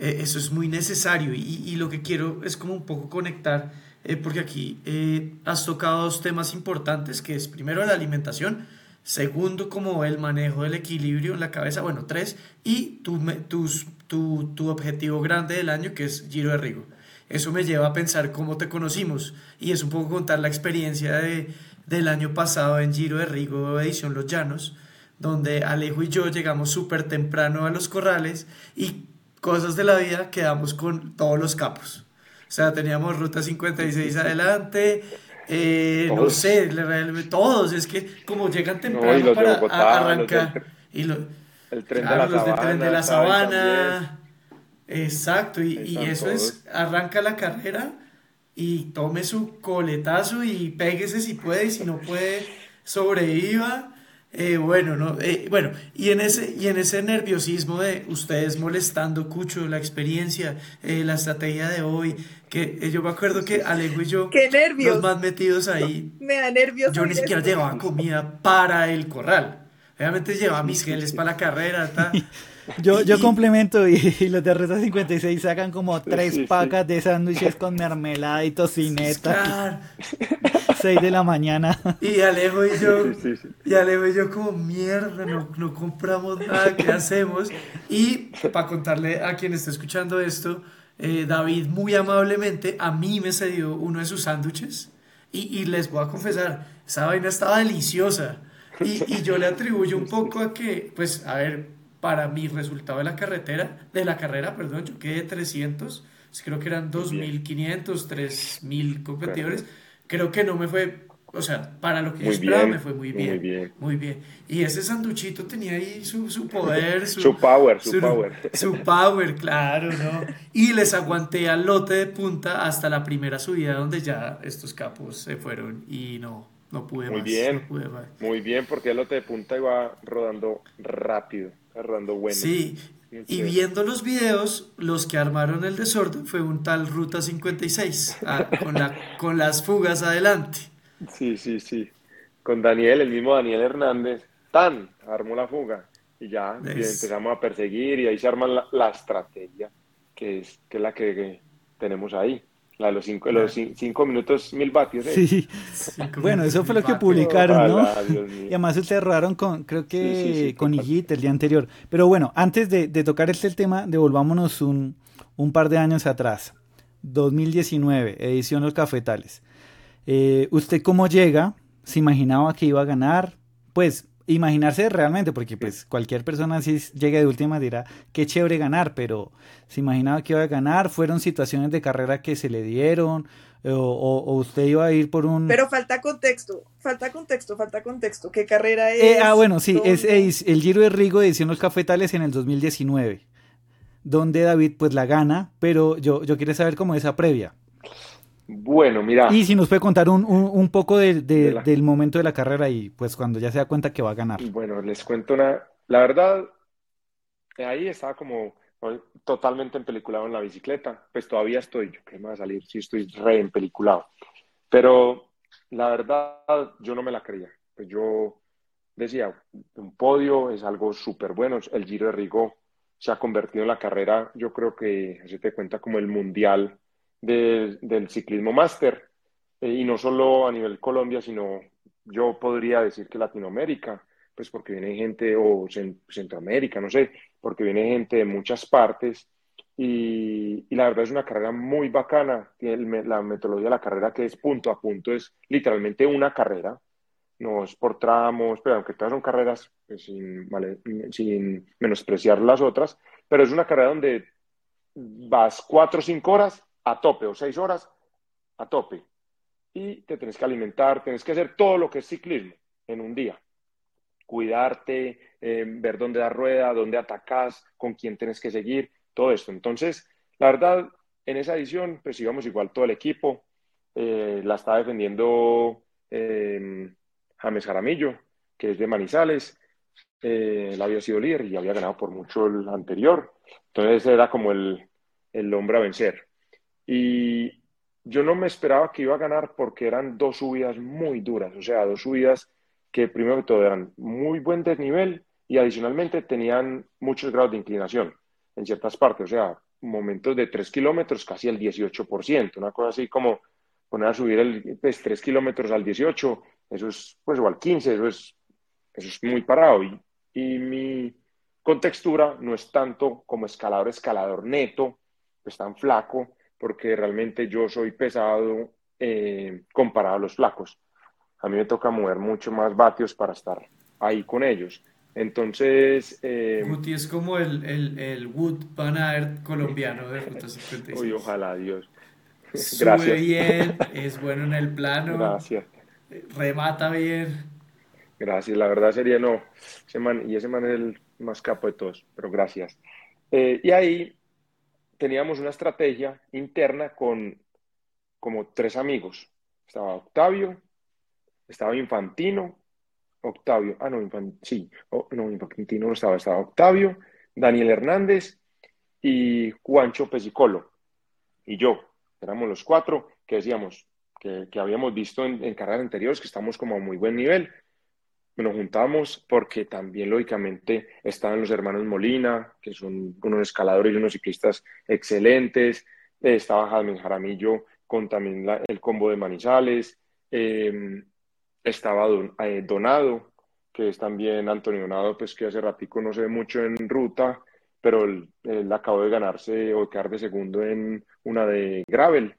eh, eso es muy necesario y, lo que quiero es como un poco conectar, eh, porque aquí eh, has tocado dos temas importantes, que es primero la alimentación, segundo como el manejo del equilibrio en la cabeza, bueno, tres, y tu, tus, tu, tu objetivo grande del año, que es Giro de Rigo. Eso me lleva a pensar cómo te conocimos y es un poco contar la experiencia de, del año pasado en Giro de Rigo, edición Los Llanos, donde Alejo y yo llegamos súper temprano a los corrales y cosas de la vida quedamos con todos los capos. O sea, teníamos Ruta 56 adelante, eh, no sé, todos, es que como llegan temprano para arrancar. y el tren de la los sabana, tren de la sabana. Exacto, y, y eso es, arranca la carrera y tome su coletazo y péguese si puede y si no puede, sobreviva eh, bueno, no, eh, bueno, y en ese, y en ese nerviosismo de ustedes molestando, Cucho, la experiencia, eh, la estrategia de hoy, que yo me acuerdo que Alejo y yo, ¡Qué nervios! los más metidos ahí, me da nervios. Yo ni siquiera llevaba comida para el corral. Obviamente llevaba mis geles para la carrera, Yo, yo complemento y, los de Ruta 56 sacan como tres pacas de sándwiches con mermelada y tocineta. 6 de la mañana. Y Alejo y yo, y Alejo y yo como mierda, no, no compramos nada, ¿qué hacemos? Y para contarle a quien está escuchando esto, eh, David muy amablemente a mí me cedió uno de sus sándwiches y, y, les voy a confesar, esa vaina estaba deliciosa. Y, y yo le atribuyo un poco a que, pues, a ver, para mi resultado de la carretera, de la carrera, perdón, yo quedé 300, creo que eran 2.500, 3.000 competidores. Creo que no me fue, o sea, para lo que yo esperaba me fue muy bien, muy bien. Muy bien. Y ese sanduchito tenía ahí su, su poder, su, su power, su, power. Su power, claro, ¿no? Y les aguanté al lote de punta hasta la primera subida donde ya estos capos se fueron y no, no pude muy más. Bien, no pude más. Muy bien, porque el lote de punta iba rodando rápido, bueno. Sí, y viendo los videos, los que armaron el desorden fue un tal Ruta 56, ah, con, la, con las fugas adelante. Sí, sí, sí. Con Daniel, el mismo Daniel Hernández, tan armó la fuga. Y ya empezamos a perseguir y ahí se arma la, estrategia, que es, que es la que tenemos ahí. De los cinco, los cinco minutos, mil vatios. ¿eh? Sí. bueno, eso fue lo que publicaron, ¿no? y además se cerraron con, creo que con Higuita el día anterior. Pero bueno, antes de, tocar este tema, devolvámonos un, un, par de años atrás. 2019, edición Los Cafetales. Eh, ¿Usted cómo llega? ¿Se imaginaba que iba a ganar? Pues imaginarse realmente, porque pues cualquier persona si llega de última dirá, qué chévere ganar, pero se imaginaba que iba a ganar, fueron situaciones de carrera que se le dieron, o, usted iba a ir por un... Pero falta contexto, falta contexto, falta contexto, ¿qué carrera eh, es? ah, bueno, sí, es, el Giro de Rigo edición Los Cafetales en el 2019, donde David pues la gana, pero yo, yo quiero saber cómo esa previa. Bueno, mira. Y si nos puede contar un, un, poco de, del momento de la carrera y pues cuando ya se da cuenta que va a ganar. Bueno, les cuento una. La verdad, ahí estaba como totalmente empeliculado en la bicicleta. Pues todavía estoy, yo que me va a salir si estoy re empeliculado. Pero la verdad, yo no me la creía. Pues yo decía, un podio es algo súper bueno. El Giro de Rigo se ha convertido en la carrera, yo creo que, se te cuenta como el mundial del ciclismo máster. Eh, y no solo a nivel Colombia, sino yo podría decir que Latinoamérica, pues porque viene gente, o Centroamérica, no sé, porque viene gente de muchas partes. Y, la verdad es una carrera muy bacana. Tiene la metodología de la carrera que es punto a punto, es literalmente una carrera. No es por tramos, pero aunque todas son carreras, pues, sin, sin menospreciar las otras, pero es una carrera donde vas cuatro o cinco horas a tope o seis horas a tope. Y te tienes que alimentar, tienes que hacer todo lo que es ciclismo en un día. cuidarte, eh, ver dónde da rueda, dónde atacas, con quién tienes que seguir, todo esto. Entonces, la verdad, en esa edición, pues íbamos igual todo el equipo. Eh, la estaba defendiendo eh, James Jaramillo, que es de Manizales. Eh, él había sido líder y había ganado por mucho el anterior. Entonces era como el, el hombre a vencer. Y yo no me esperaba que iba a ganar porque eran dos subidas muy duras, o sea, dos subidas que primero que todo eran muy buen desnivel y adicionalmente tenían muchos grados de inclinación en ciertas partes, o sea, momentos de 3 kilómetros casi al 18%, una cosa así como poner a subir el, pues, 3 kilómetros al 18, eso es, pues, o al 15, eso es, eso es muy parado. Y, y mi contextura no es tanto como escalador, escalador neto, pues tan flaco, porque realmente yo soy pesado eh, comparado a los flacos. A mí me toca mover mucho más vatios para estar ahí con ellos. Entonces... Eh, Guti es como el, el, el Wood Van Aert colombiano de Ruta 56. Uy, ojalá, Dios. Sube bien, es bueno en el plano. Gracias. Remata bien. Gracias, la verdad sería no. Ese man, y ese man es el más capo de todos, pero gracias. Eh, y ahí teníamos una estrategia interna con como tres amigos. Estaba Octavio, estaba Infantino, Octavio, ah, no, sí, no, Infantino no estaba, estaba Octavio, Daniel Hernández y Juancho Pesicolo y yo. Éramos los cuatro que decíamos que, habíamos visto en, en carreras anteriores que estamos como a muy buen nivel. Nos juntamos porque también, lógicamente, estaban los hermanos Molina, que son unos escaladores y unos ciclistas excelentes. estaba Jaime Jaramillo con también el combo de Manizales. Eh, estaba eh, Donado, que es también Antonio Donado, pues que hace ratico no se ve mucho en ruta, pero él, acabó de ganarse o de quedar de segundo en una de Gravel.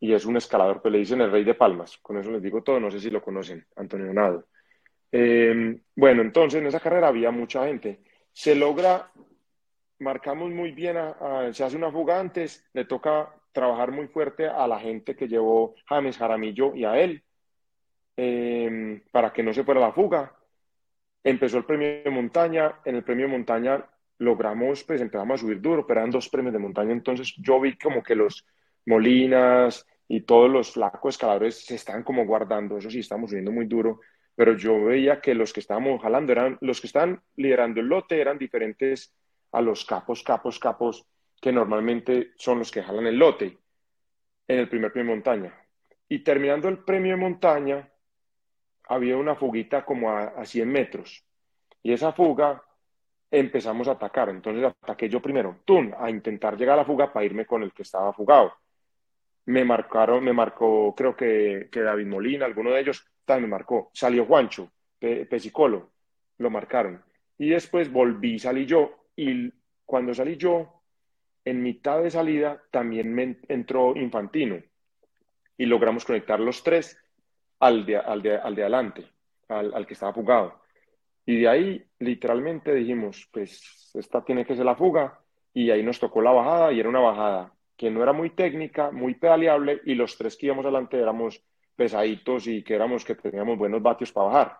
Y es un escalador, pues le dicen el Rey de Palmas. Con eso les digo todo, no sé si lo conocen, Antonio Donado. Eh, bueno, entonces en esa carrera había mucha gente. Se logra, marcamos muy bien, se hace una fuga antes, le toca trabajar muy fuerte a la gente que llevó James Jaramillo y a él Em, para que no se fuera la fuga. Empezó el premio de montaña, en el premio de montaña logramos, pues empezamos a subir duro, pero eran dos premios de montaña, entonces yo vi como que los Molinas y todos los flacos escaladores se estaban como guardando, eso sí, estamos subiendo muy duro, pero yo veía que los que estábamos jalando eran, los que están liderando el lote eran diferentes a los capos, capos, capos, que normalmente son los que jalan el lote en el primer premio de montaña. Y terminando el premio de montaña, había una fuguita como a, 100 metros. Y esa fuga empezamos a atacar. Entonces ataqué yo primero, ¡tum! a intentar llegar a la fuga para irme con el que estaba fugado. Me marcaron, me marcó, creo que, que David Molina, alguno de ellos, también marcó. Salió Juancho, Pesicolo, lo marcaron. Y después volví, salí yo. Y cuando salí yo, en mitad de salida también entró Infantino. Y logramos conectar los tres al de, al al de adelante, al, al, que estaba fugado. Y de ahí, literalmente, dijimos, pues esta tiene que ser la fuga, y ahí nos tocó la bajada, y era una bajada que no era muy técnica, muy pedaleable, y los tres que íbamos adelante éramos pesaditos y que éramos que teníamos buenos vatios para bajar.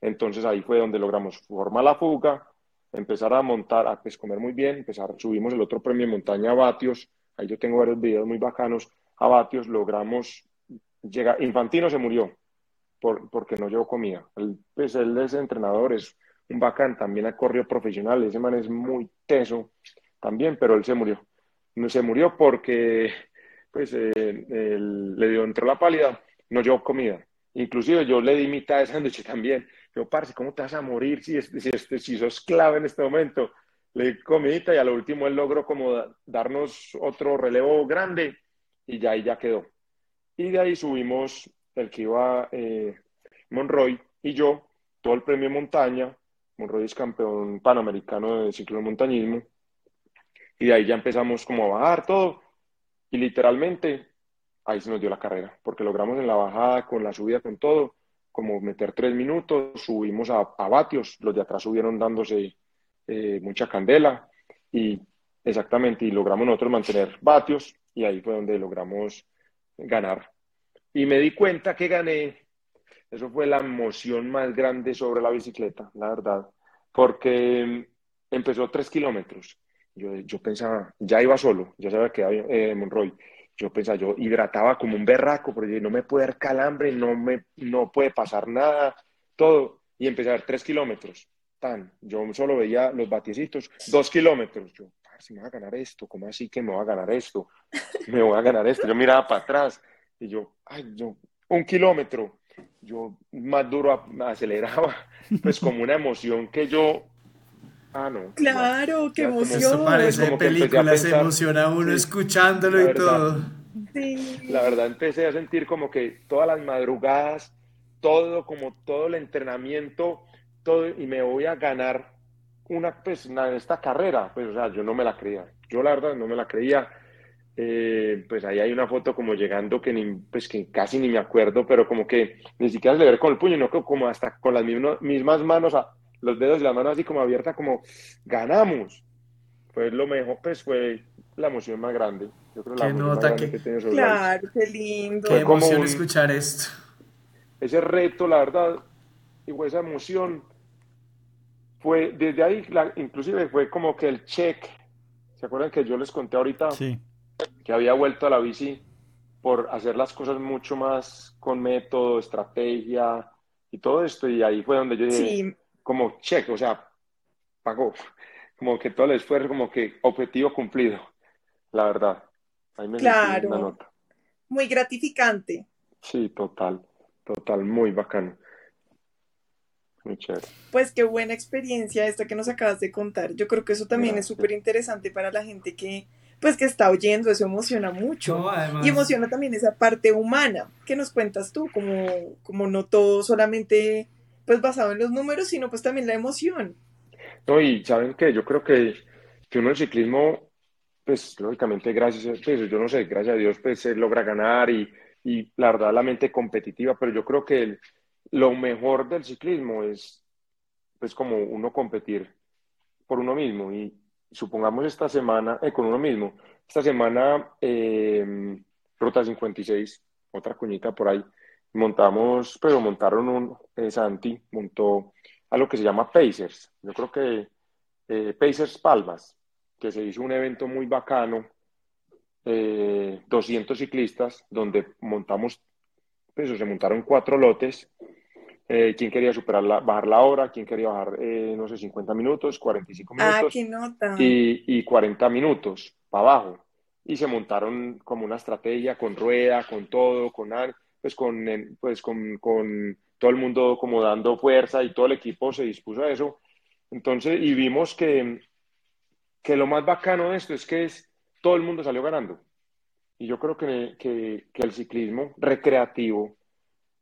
Entonces ahí fue donde logramos formar la fuga, empezar a montar, a pues, comer muy bien, empezar, subimos el otro premio de montaña a vatios, ahí yo tengo varios videos muy bacanos, a vatios, logramos llega, Infantino se murió por, porque no llevó comida. Él, pues él es entrenador, es un bacán, también ha corrido profesional, ese man es muy teso también, pero él se murió. No se murió porque pues eh, le dio entró la pálida, no llevó comida. Inclusive yo le di mitad de sándwich también. Yo, parce, ¿cómo te vas a morir si, si, si, si sos clave en este momento? Le di comidita y a lo último él logró como darnos otro relevo grande y ya ahí ya quedó. Y de ahí subimos el que iba eh, Monroy y yo, todo el premio montaña. Monroy es campeón panamericano de ciclo de montañismo. Y de ahí ya empezamos como a bajar todo. Y literalmente ahí se nos dio la carrera, porque logramos en la bajada, con la subida, con todo, como meter tres minutos, subimos a, a vatios, los de atrás subieron dándose eh, mucha candela y exactamente, y logramos nosotros mantener vatios y ahí fue donde logramos ganar. Y me di cuenta que gané eso fue la emoción más grande sobre la bicicleta, la verdad, porque empezó tres kilómetros. Yo, yo pensaba, ya iba solo, ya sabía que había eh, Monroy. Yo pensaba, yo hidrataba como un berraco, porque no me puede dar calambre, no, me, no puede pasar nada, todo. Y empecé a ver tres kilómetros. Tan, yo solo veía los batiecitos, dos kilómetros. Yo, si me va a ganar esto, ¿cómo así que me va a ganar esto? Me voy a ganar esto. Yo miraba para atrás y yo, ay, yo, un kilómetro. Yo más duro aceleraba, pues como una emoción que yo Ah, no. Claro, qué emoción. Eso parece película, se emociona uno escuchándolo y todo. Sí. La verdad empecé a sentir como que todas las madrugadas, todo, como todo el entrenamiento, todo, y me voy a ganar una, pues, una, esta carrera. Pues, o sea, yo no me la creía. Yo, la verdad, no me la creía. Eh, pues ahí hay una foto como llegando que, ni, pues, que casi ni me acuerdo, pero como que ni siquiera es de ver con el puño, no como hasta con las mismas manos a, los dedos y la mano así como abierta, como ganamos. Fue lo mejor, pues fue la emoción más grande. Yo creo la nota que... que Claro, qué lindo. Qué emoción escuchar esto. Ese reto, la verdad, y esa emoción fue, desde ahí, inclusive fue como que el check, ¿se acuerdan que yo les conté ahorita? Sí. Que había vuelto a la bici por hacer las cosas mucho más con método, estrategia y todo esto, y ahí fue donde yo dije, sí como check, o sea, pagó, como que todo el esfuerzo, como que objetivo cumplido, la verdad. Ahí me claro. Una nota. Muy gratificante. Sí, total, total, muy bacano. Muy chévere. Pues qué buena experiencia esta que nos acabas de contar. Yo creo que eso también es súper interesante para la gente que, pues que está oyendo, eso emociona mucho. Y emociona también esa parte humana. ¿Qué nos cuentas tú? Como, como no todo solamente pues basado en los números, sino pues también la emoción. No, y saben que yo creo que, que uno el ciclismo, pues lógicamente gracias a pues, yo no sé, gracias a Dios pues se logra ganar y, y la verdad la mente competitiva, pero yo creo que lo mejor del ciclismo es pues como uno competir por uno mismo y supongamos esta semana, eh, con uno mismo, esta semana eh, Ruta 56, otra cuñita por ahí, montamos, pero montaron un, eh, Santi montó a lo que se llama Pacers. Yo creo que eh, Pacers Palmas, que se hizo un evento muy bacano, 200 eh, ciclistas, donde montamos, pues se montaron cuatro lotes. ¿Quién quería superar la, bajar la hora? ¿Quién quería bajar, no sé, 50 minutos, 45 ah, minutos? qué nota. Y, y 40 minutos para abajo. Y se montaron como una estrategia con rueda, con todo, con pues con, pues con, con todo el mundo como dando fuerza y todo el equipo se dispuso a eso. Entonces, y vimos que, que lo más bacano de esto es que es, todo el mundo salió ganando. Y yo creo que, que, el ciclismo recreativo,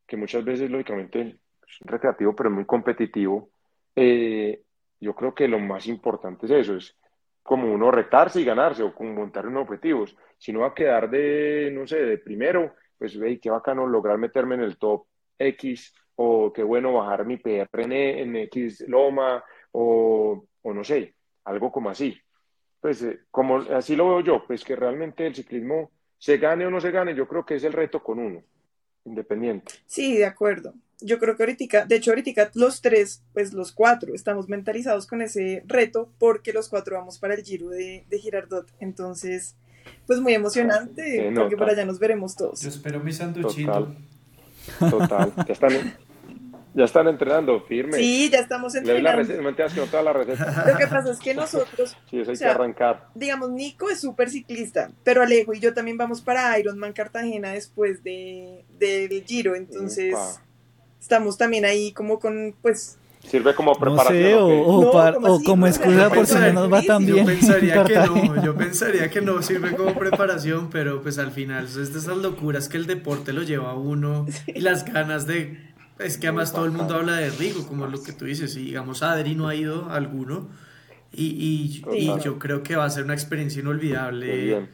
que muchas veces lógicamente es recreativo pero muy competitivo, eh, yo creo que lo más importante es eso, es como uno retarse y ganarse o como montar unos objetivos. Si no va a quedar de, no sé, de primero, pues ve, qué bacano lograr meterme en el top X, o qué bueno bajar mi PR en, X Loma, o, o, no sé, algo como así. Pues eh, como así lo veo yo, pues que realmente el ciclismo se gane o no se gane, yo creo que es el reto con uno, independiente. Sí, de acuerdo. Yo creo que ahorita, de hecho ahorita los tres, pues los cuatro, estamos mentalizados con ese reto porque los cuatro vamos para el Giro de, de Girardot. Entonces, pues muy emocionante, porque por allá nos veremos todos. Yo espero mi sanduchito. Total, Ya están, ya están entrenando firme. Sí, ya estamos entrenando. La receta, toda la receta. Lo que pasa es que nosotros. Sí, eso hay que arrancar. Digamos, Nico es súper ciclista, pero Alejo y yo también vamos para Ironman Cartagena después de, del Giro, entonces estamos también ahí como con, pues, Sirve como preparación. o, como, excusa por si no nos va tan bien. Yo pensaría que no, yo pensaría que no sirve como preparación, pero pues al final es de esas locuras que el deporte lo lleva a uno y las ganas de... Es que además todo el mundo habla de Rigo, como lo que tú dices, y digamos Adri no ha ido alguno, y, y, yo creo que va a ser una experiencia inolvidable.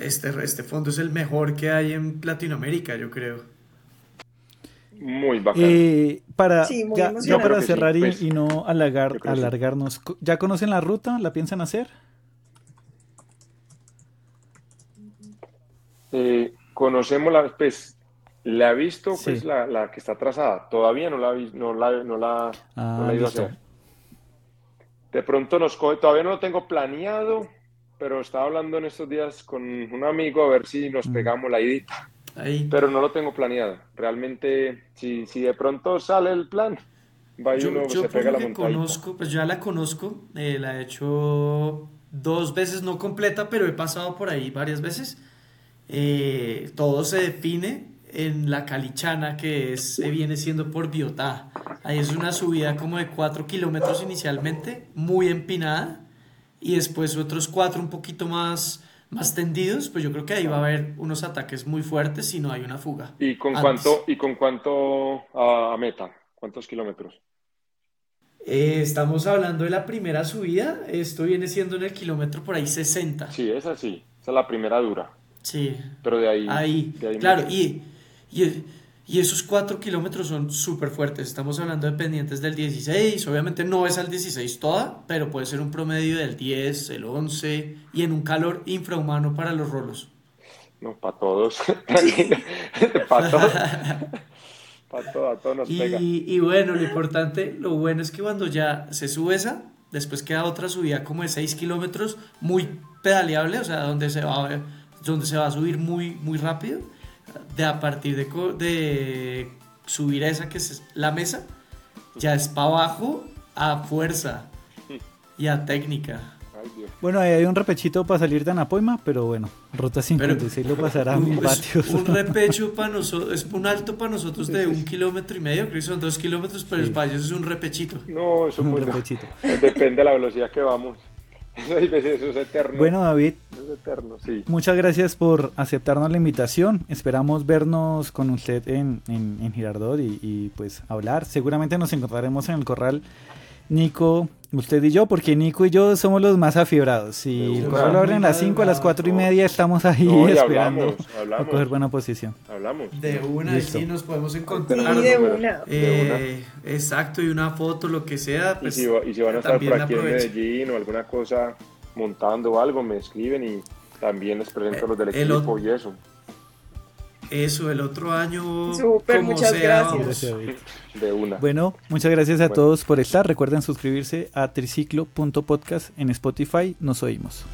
Este, este fondo es el mejor que hay en Latinoamérica, yo creo. Muy bacán. Eh, para, ya, para cerrar pues, y, no alargar, alargarnos, ¿ya conocen la ruta? ¿La piensan hacer? Eh, conocemos la, pues, La he visto, pues la, la, que está trazada. Todavía no la, no la, no la, ah, no la he ido a hacer. De pronto nos coge, todavía no lo tengo planeado, pero estaba hablando en estos días con un amigo a ver si nos mm. pegamos la idita. Ahí. Pero no lo tengo planeado. Realmente, si, si de pronto sale el plan, va y uno se pega la montaña. conozco, pues ya la conozco, eh, la he hecho dos veces, no completa, pero he pasado por ahí varias veces. Eh, todo se define en la Calichana, que es, viene siendo por Biotá. Ahí es una subida como de 4 kilómetros inicialmente, muy empinada, y después otros 4 un poquito más, más tendidos, pues yo creo que ahí va a haber unos ataques muy fuertes si no hay una fuga. ¿Y con cuánto, y con cuánto a, meta? ¿Cuántos kilómetros? Eh, estamos hablando de la primera subida, esto viene siendo en el kilómetro por ahí 60. Sí, esa sí, esa es la primera dura. Sí. Pero de ahí. Ahí, claro, y, y, y, esos 4 kilómetros son súper fuertes. Estamos hablando de pendientes del 16. Obviamente no es al 16 toda, pero puede ser un promedio del 10, el 11 y en un calor infrahumano para los rolos. No, para todos. para todos. para todos, a todos nos y, pega. Y bueno, lo importante, lo bueno es que cuando ya se sube esa, después queda otra subida como de 6 kilómetros, muy pedaleable, o sea, donde se va donde se va a subir muy, muy rápido, de a partir de, de subir a esa que es la mesa, ya es para abajo a fuerza y a técnica. Bueno, ahí hay un repechito para salir de Anapoima, pero bueno, ruta 56 lo pasará a mil vatios. Un repecho para nosotros, es un alto para nosotros de un kilómetro y medio, creo que son dos kilómetros, pero el país es un repechito. No, es un repechito. Depende de la velocidad que vamos. Eso es eterno. Bueno, David, eterno, sí. muchas gracias por aceptarnos la invitación. Esperamos vernos con usted en, en, Girardot y, y, pues hablar. Seguramente nos encontraremos en el corral Nico, usted y yo, porque Nico y yo somos los más afibrados. Si el corral abre a las 5, a las 4 y media estamos ahí esperando a coger buena posición. Hablamos. De una, y sí nos podemos encontrar. de una. Eh, exacto, y una foto, lo que sea. Pues, y, si, van a estar por aquí en Medellín o alguna cosa montando algo, me escriben y también les presento los del equipo y eso. Eso, el otro año. Súper, muchas gracias. De una. Bueno, muchas gracias a todos por estar. Recuerden suscribirse a triciclo.podcast en Spotify. Nos oímos.